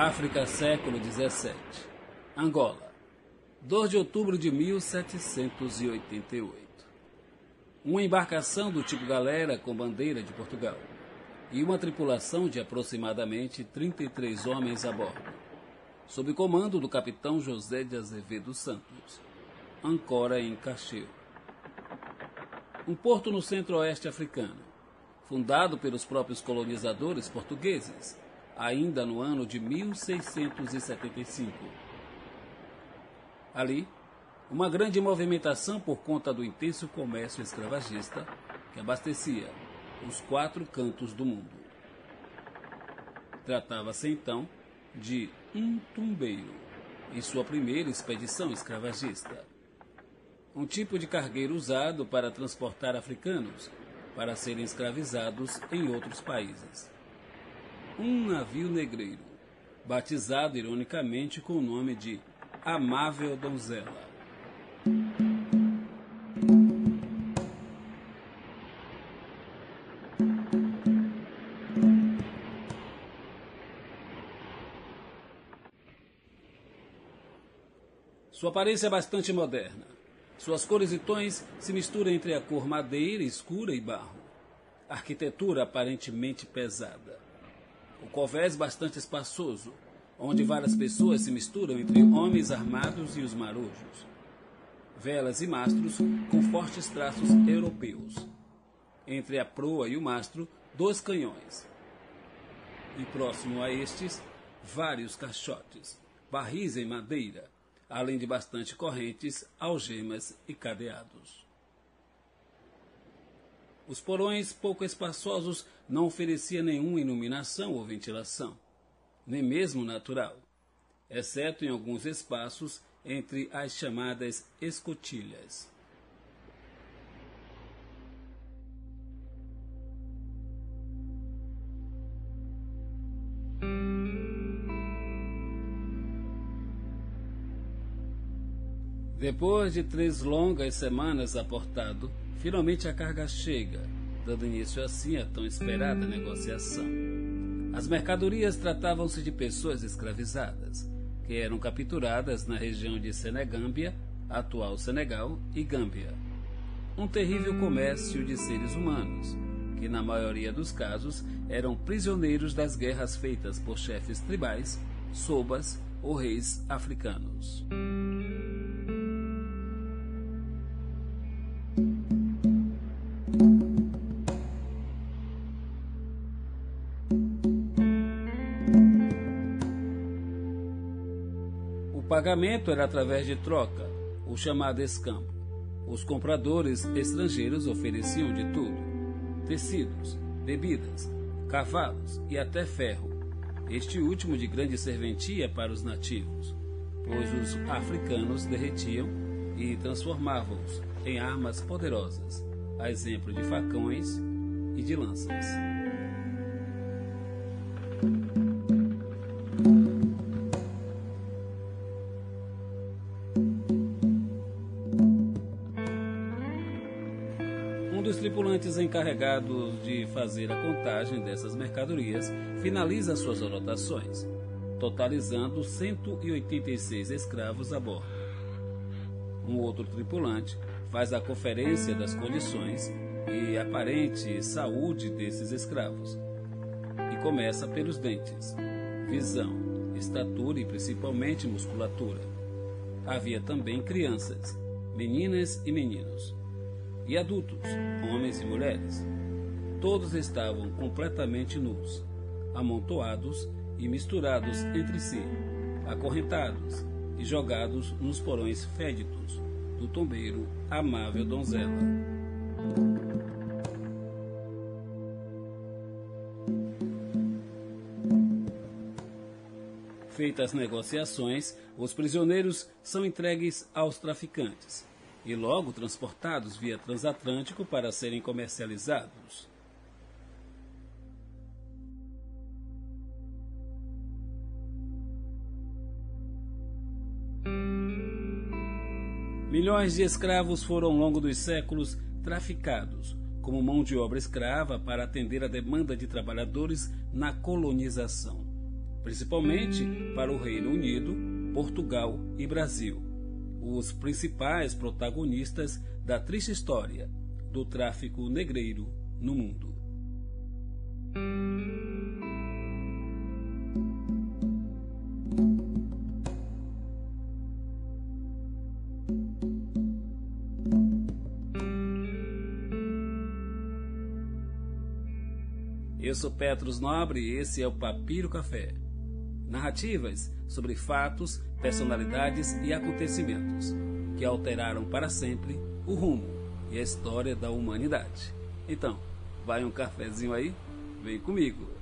África, século XVII. Angola, 2 de outubro de 1788. Uma embarcação do tipo galera com bandeira de Portugal e uma tripulação de aproximadamente 33 homens a bordo, sob comando do capitão José de Azevedo Santos, ancora em Cacheu. Um porto no centro-oeste africano, fundado pelos próprios colonizadores portugueses, ainda no ano de 1675. Ali, uma grande movimentação por conta do intenso comércio escravagista que abastecia os quatro cantos do mundo. Tratava-se então de um tumbeiro em sua primeira expedição escravagista. Um tipo de cargueiro usado para transportar africanos para serem escravizados em outros países. Um navio negreiro, batizado ironicamente com o nome de Amável Donzela. Sua aparência é bastante moderna. Suas cores e tons se misturam entre a cor madeira escura e barro. Arquitetura aparentemente pesada. O covés bastante espaçoso, onde várias pessoas se misturam entre homens armados e os marujos. Velas e mastros com fortes traços europeus. Entre a proa e o mastro, dois canhões. E próximo a estes, vários caixotes, barris em madeira, além de bastante correntes, algemas e cadeados. Os porões pouco espaçosos não ofereciam nenhuma iluminação ou ventilação, nem mesmo natural, exceto em alguns espaços entre as chamadas escotilhas. Depois de três longas semanas aportado, finalmente a carga chega, dando início assim à tão esperada negociação. As mercadorias tratavam-se de pessoas escravizadas, que eram capturadas na região de Senegâmbia, atual Senegal, e Gâmbia. Um terrível comércio de seres humanos, que na maioria dos casos eram prisioneiros das guerras feitas por chefes tribais, sobas ou reis africanos. Pagamento era através de troca, o chamado escampo. Os compradores estrangeiros ofereciam de tudo: tecidos, bebidas, cavalos e até ferro, este último de grande serventia para os nativos, pois os africanos derretiam e transformavam-os em armas poderosas, a exemplo de facões e de lanças. Encarregados de fazer a contagem dessas mercadorias finaliza suas anotações, totalizando 186 escravos a bordo. Um outro tripulante faz a conferência das condições e aparente saúde desses escravos. E começa pelos dentes, visão, estatura e principalmente musculatura. Havia também crianças, meninas e meninos, e adultos, homens e mulheres. Todos estavam completamente nus, amontoados e misturados entre si, acorrentados e jogados nos porões féditos do tombeiro Amável Donzela. Feitas as negociações, os prisioneiros são entregues aos traficantes e logo transportados via transatlântico para serem comercializados. Milhões de escravos foram ao longo dos séculos traficados como mão de obra escrava para atender a demanda de trabalhadores na colonização, principalmente para o Reino Unido, Portugal e Brasil, os principais protagonistas da triste história do tráfico negreiro no mundo. Eu sou Petros Nobre e esse é o Papiro Café. Narrativas sobre fatos, personalidades e acontecimentos que alteraram para sempre o rumo e a história da humanidade. Então, vai um cafezinho aí? Vem comigo!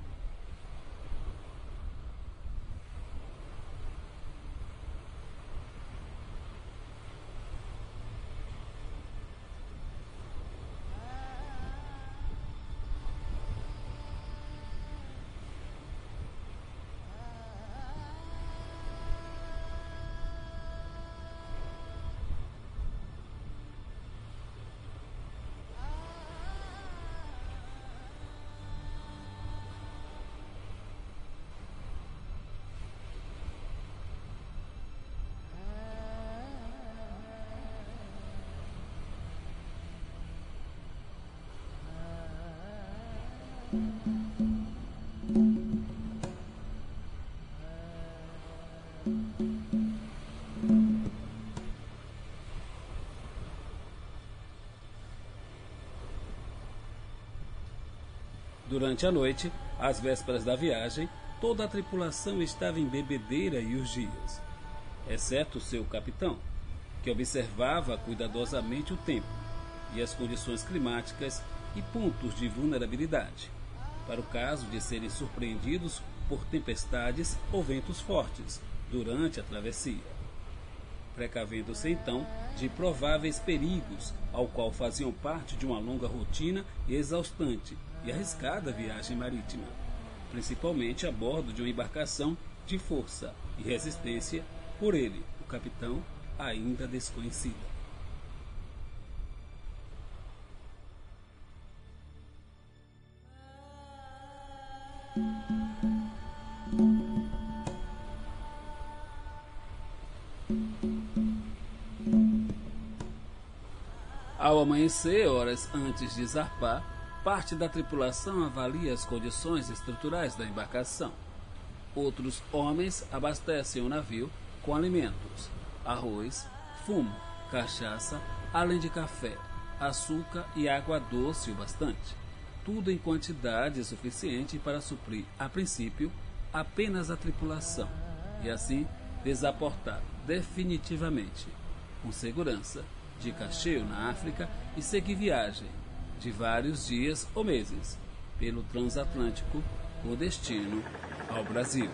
Durante a noite, às vésperas da viagem, toda a tripulação estava em bebedeira e urgias, exceto seu capitão, que observava cuidadosamente o tempo e as condições climáticas e pontos de vulnerabilidade, para o caso de serem surpreendidos por tempestades ou ventos fortes durante a travessia. Precavendo-se então de prováveis perigos, ao qual faziam parte de uma longa rotina e exaustante e arriscada viagem marítima, principalmente a bordo de uma embarcação de força e resistência, por ele, o capitão, ainda desconhecida. Amanhecer, horas antes de zarpar, parte da tripulação avalia as condições estruturais da embarcação. Outros homens abastecem o navio com alimentos, arroz, fumo, cachaça, além de café, açúcar e água doce o bastante. Tudo em quantidade suficiente para suprir, a princípio, apenas a tripulação e assim desaportar definitivamente, com segurança, de Cacheio, na África, e seguir viagem de vários dias ou meses pelo transatlântico com destino ao Brasil.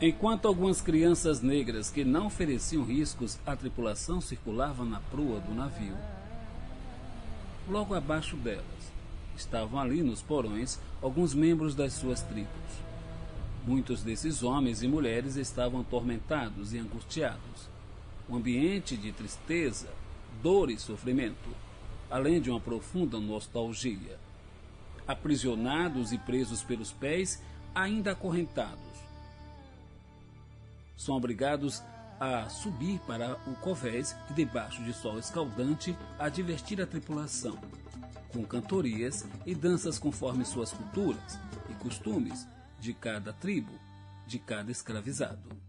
Enquanto algumas crianças negras que não ofereciam riscos à tripulação circulavam na proa do navio, logo abaixo delas estavam ali nos porões alguns membros das suas tribos. Muitos desses homens e mulheres estavam atormentados e angustiados. Um ambiente de tristeza, dor e sofrimento, além de uma profunda nostalgia. Aprisionados e presos pelos pés, ainda acorrentados são obrigados a subir para o covés e, debaixo de sol escaldante, a divertir a tripulação, com cantorias e danças conforme suas culturas e costumes de cada tribo, de cada escravizado.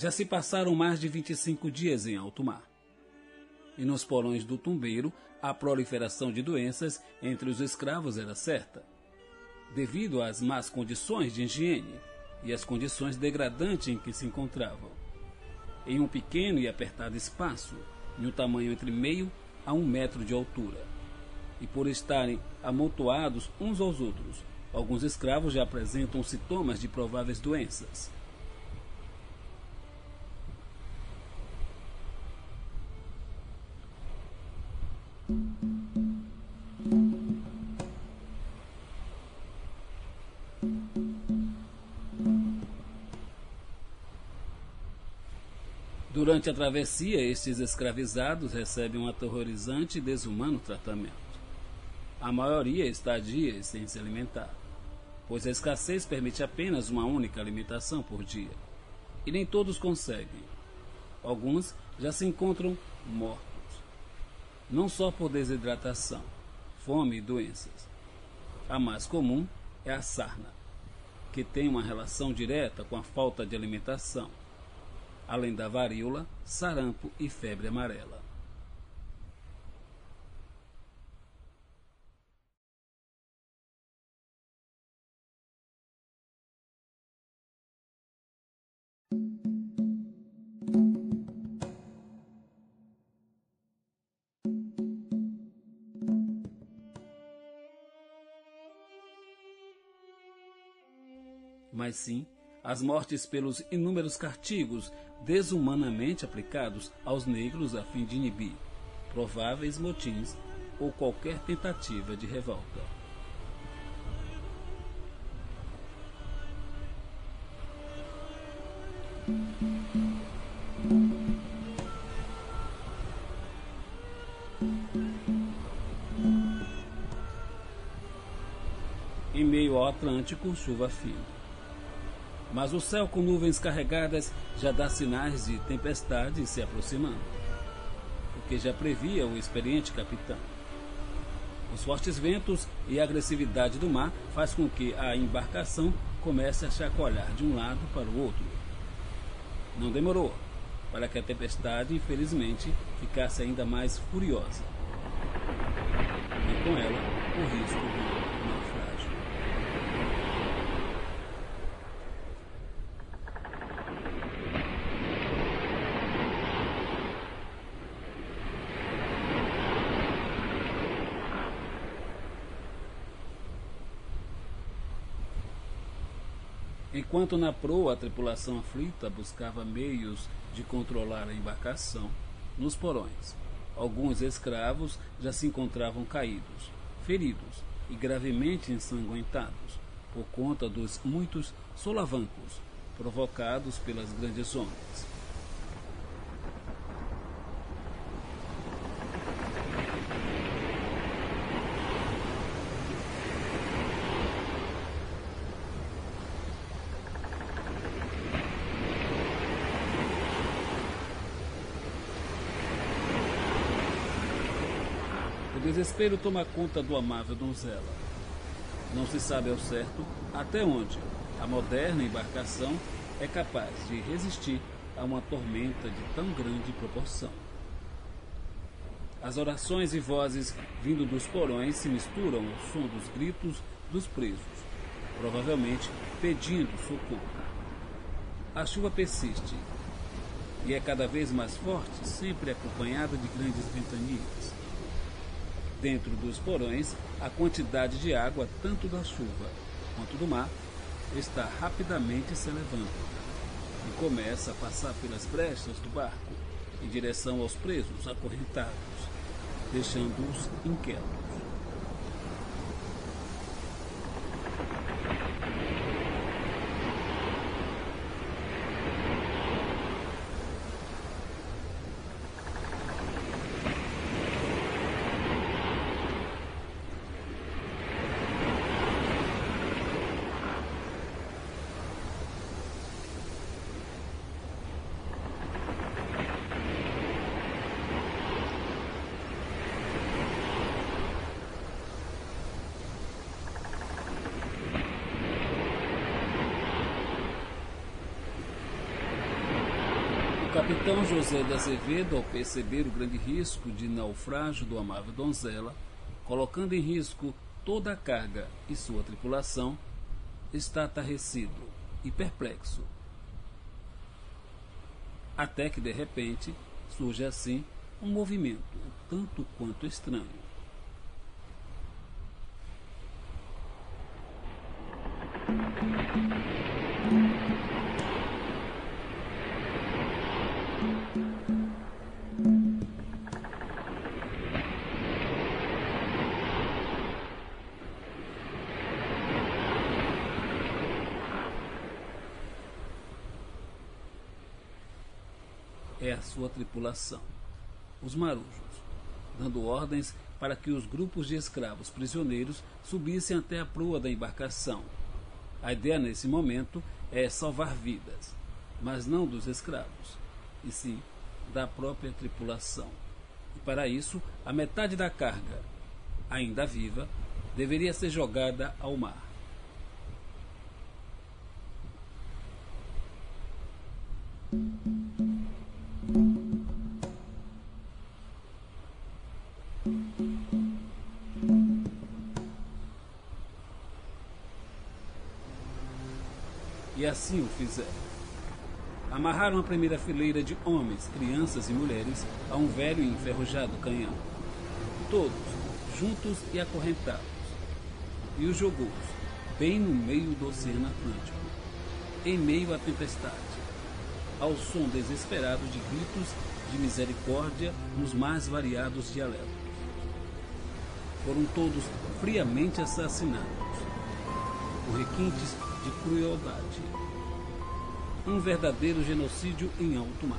Já se passaram mais de 25 dias em alto mar. E nos porões do tumbeiro, a proliferação de doenças entre os escravos era certa, devido às más condições de higiene e às condições degradantes em que se encontravam. Em um pequeno e apertado espaço, de um tamanho entre meio a um metro de altura, e por estarem amontoados uns aos outros. Alguns escravos já apresentam sintomas de prováveis doenças. Durante a travessia, estes escravizados recebem um aterrorizante e desumano tratamento. A maioria está dias sem se alimentar, pois a escassez permite apenas uma única alimentação por dia. E nem todos conseguem. Alguns já se encontram mortos, não só por desidratação, fome e doenças. A mais comum é a sarna, que tem uma relação direta com a falta de alimentação além da varíola, sarampo e febre amarela. Mas sim, as mortes pelos inúmeros castigos desumanamente aplicados aos negros a fim de inibir prováveis motins ou qualquer tentativa de revolta. Em meio ao Atlântico, chuva fina. Mas o céu com nuvens carregadas já dá sinais de tempestade se aproximando, o que já previa o experiente capitão. Os fortes ventos e a agressividade do mar faz com que a embarcação comece a chacoalhar de um lado para o outro. Não demorou para que a tempestade, infelizmente, ficasse ainda mais furiosa. E com ela, o risco do naufrágio. Enquanto na proa a tripulação aflita buscava meios de controlar a embarcação, nos porões, alguns escravos já se encontravam caídos, feridos e gravemente ensanguentados por conta dos muitos solavancos provocados pelas grandes ondas. O desespero toma conta do amável donzela. Não se sabe ao certo até onde a moderna embarcação é capaz de resistir a uma tormenta de tão grande proporção. As orações e vozes vindo dos porões se misturam ao som dos gritos dos presos, provavelmente pedindo socorro. A chuva persiste e é cada vez mais forte, sempre acompanhada de grandes ventanias. Dentro dos porões, a quantidade de água, tanto da chuva quanto do mar, está rapidamente se elevando e começa a passar pelas brechas do barco em direção aos presos acorrentados, deixando-os inquietos. Então José de Azevedo, ao perceber o grande risco de naufrágio do amável donzela, colocando em risco toda a carga e sua tripulação, está atarrecido e perplexo. Até que, de repente, surge assim um movimento tanto quanto estranho. Sua tripulação, os marujos, dando ordens para que os grupos de escravos prisioneiros subissem até a proa da embarcação. A ideia nesse momento é salvar vidas, mas não dos escravos, e sim da própria tripulação. E para isso, a metade da carga, ainda viva, deveria ser jogada ao mar. E assim o fizeram. Amarraram a primeira fileira de homens, crianças e mulheres a um velho e enferrujado canhão. Todos, juntos e acorrentados. E os jogou bem no meio do Oceano Atlântico, em meio à tempestade, ao som desesperado de gritos de misericórdia nos mais variados dialetos. Foram todos friamente assassinados, por requintes de crueldade. Um verdadeiro genocídio em alto mar.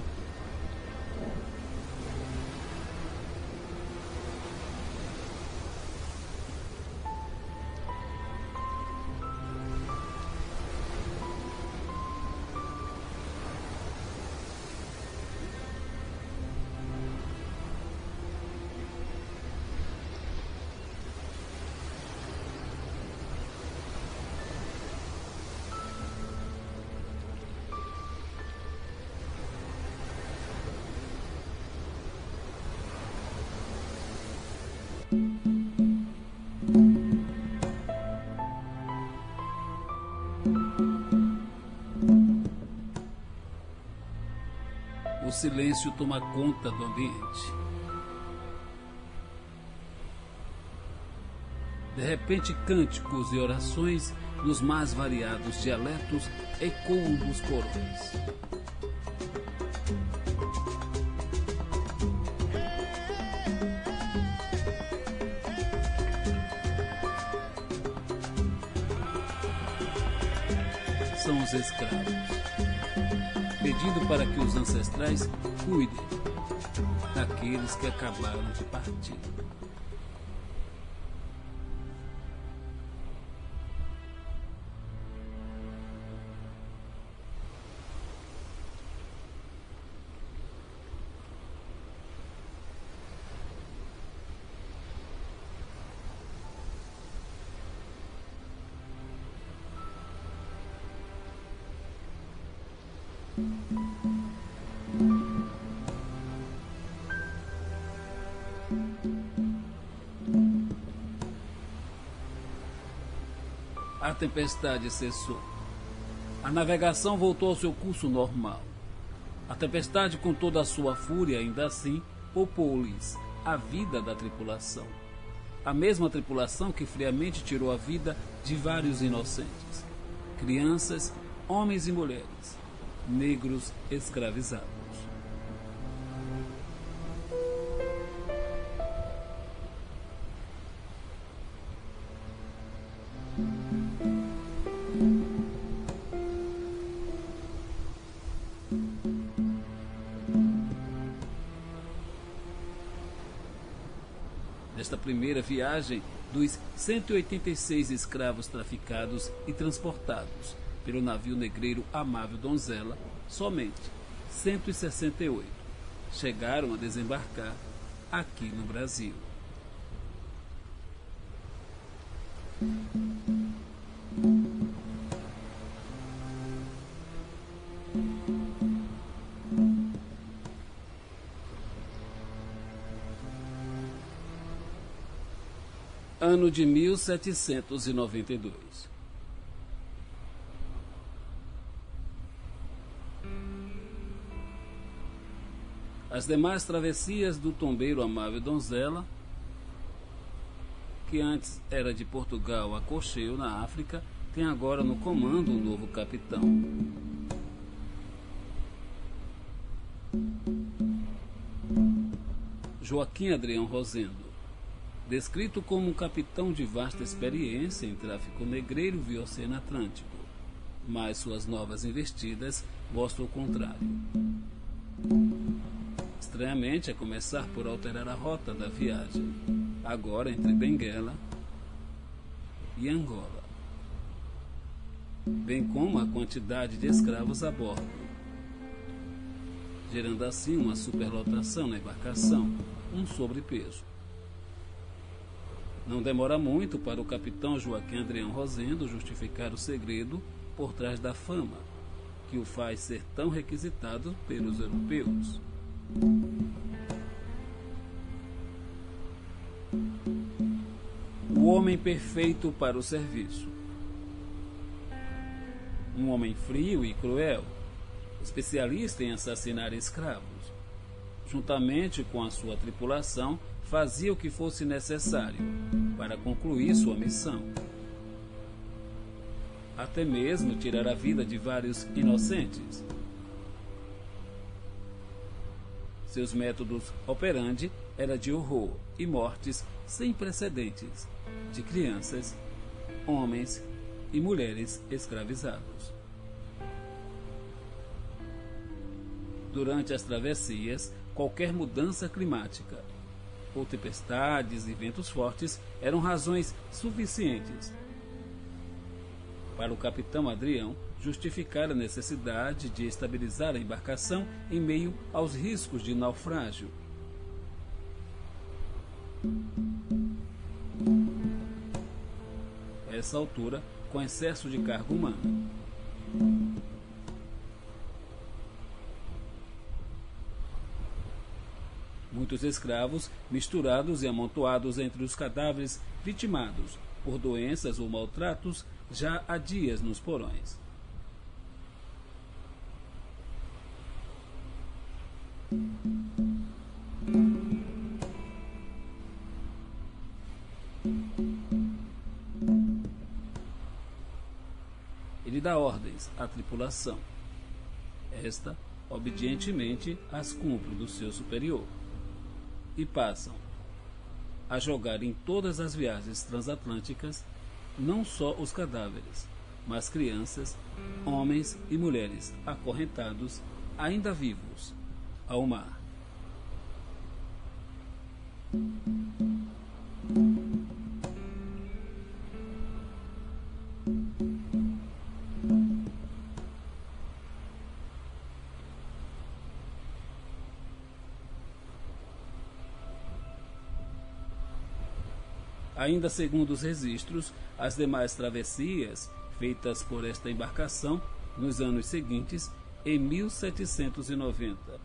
O silêncio toma conta do ambiente. De repente, cânticos e orações nos mais variados dialetos ecoam dos corões. Para que os ancestrais cuidem daqueles que acabaram de partir. A tempestade cessou. A navegação voltou ao seu curso normal. A tempestade, com toda a sua fúria, ainda assim, poupou-lhes a vida da tripulação. A mesma tripulação que friamente tirou a vida de vários inocentes, crianças, homens e mulheres, negros escravizados. Nesta primeira viagem, dos 186 escravos traficados e transportados pelo navio negreiro Amável Donzela, somente 168 chegaram a desembarcar aqui no Brasil. Ano de 1792. As demais travessias do tombeiro amável Donzela, que antes era de Portugal a Cocheio, na África, tem agora no comando um novo capitão. Joaquim Adrião Rosendo descrito como um capitão de vasta experiência em tráfico negreiro via Oceano Atlântico, mas suas novas investidas mostram o contrário. Estranhamente, a começar por alterar a rota da viagem, agora entre Benguela e Angola, bem como a quantidade de escravos a bordo, gerando assim uma superlotação na embarcação, um sobrepeso. Não demora muito para o capitão Joaquim Adrião Rosendo justificar o segredo por trás da fama, que o faz ser tão requisitado pelos europeus. O homem perfeito para o serviço. Um homem frio e cruel, especialista em assassinar escravos. Juntamente com a sua tripulação, fazia o que fosse necessário para concluir sua missão. Até mesmo tirar a vida de vários inocentes. Seus métodos operandi era de horror e mortes sem precedentes de crianças, homens e mulheres escravizados. Durante as travessias, qualquer mudança climática ou tempestades e ventos fortes eram razões suficientes para o capitão Adrião justificar a necessidade de estabilizar a embarcação em meio aos riscos de naufrágio. Essa altura, com excesso de carga humana. muitos escravos misturados e amontoados entre os cadáveres vitimados por doenças ou maltratos já há dias nos porões. Ele dá ordens à tripulação. Esta, obedientemente, as cumpre do seu superior e passam a jogar em todas as viagens transatlânticas não só os cadáveres, mas crianças, homens e mulheres acorrentados, ainda vivos, ao mar. Ainda segundo os registros, as demais travessias feitas por esta embarcação nos anos seguintes, em 1790.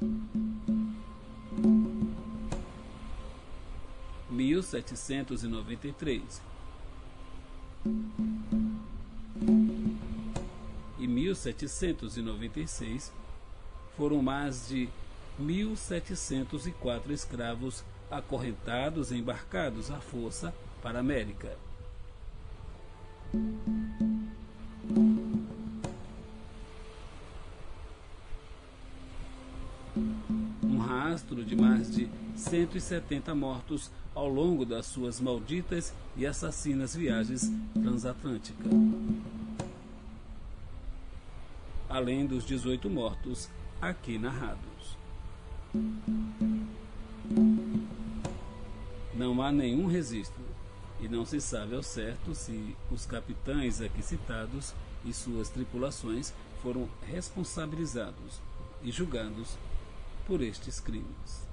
1793 e 1796 foram mais de 1704 escravos acorrentados e embarcados à força para a América. De mais de 170 mortos ao longo das suas malditas e assassinas viagens transatlânticas. Além dos 18 mortos aqui narrados. Não há nenhum registro e não se sabe ao certo se os capitães aqui citados e suas tripulações foram responsabilizados e julgados por estes crimes.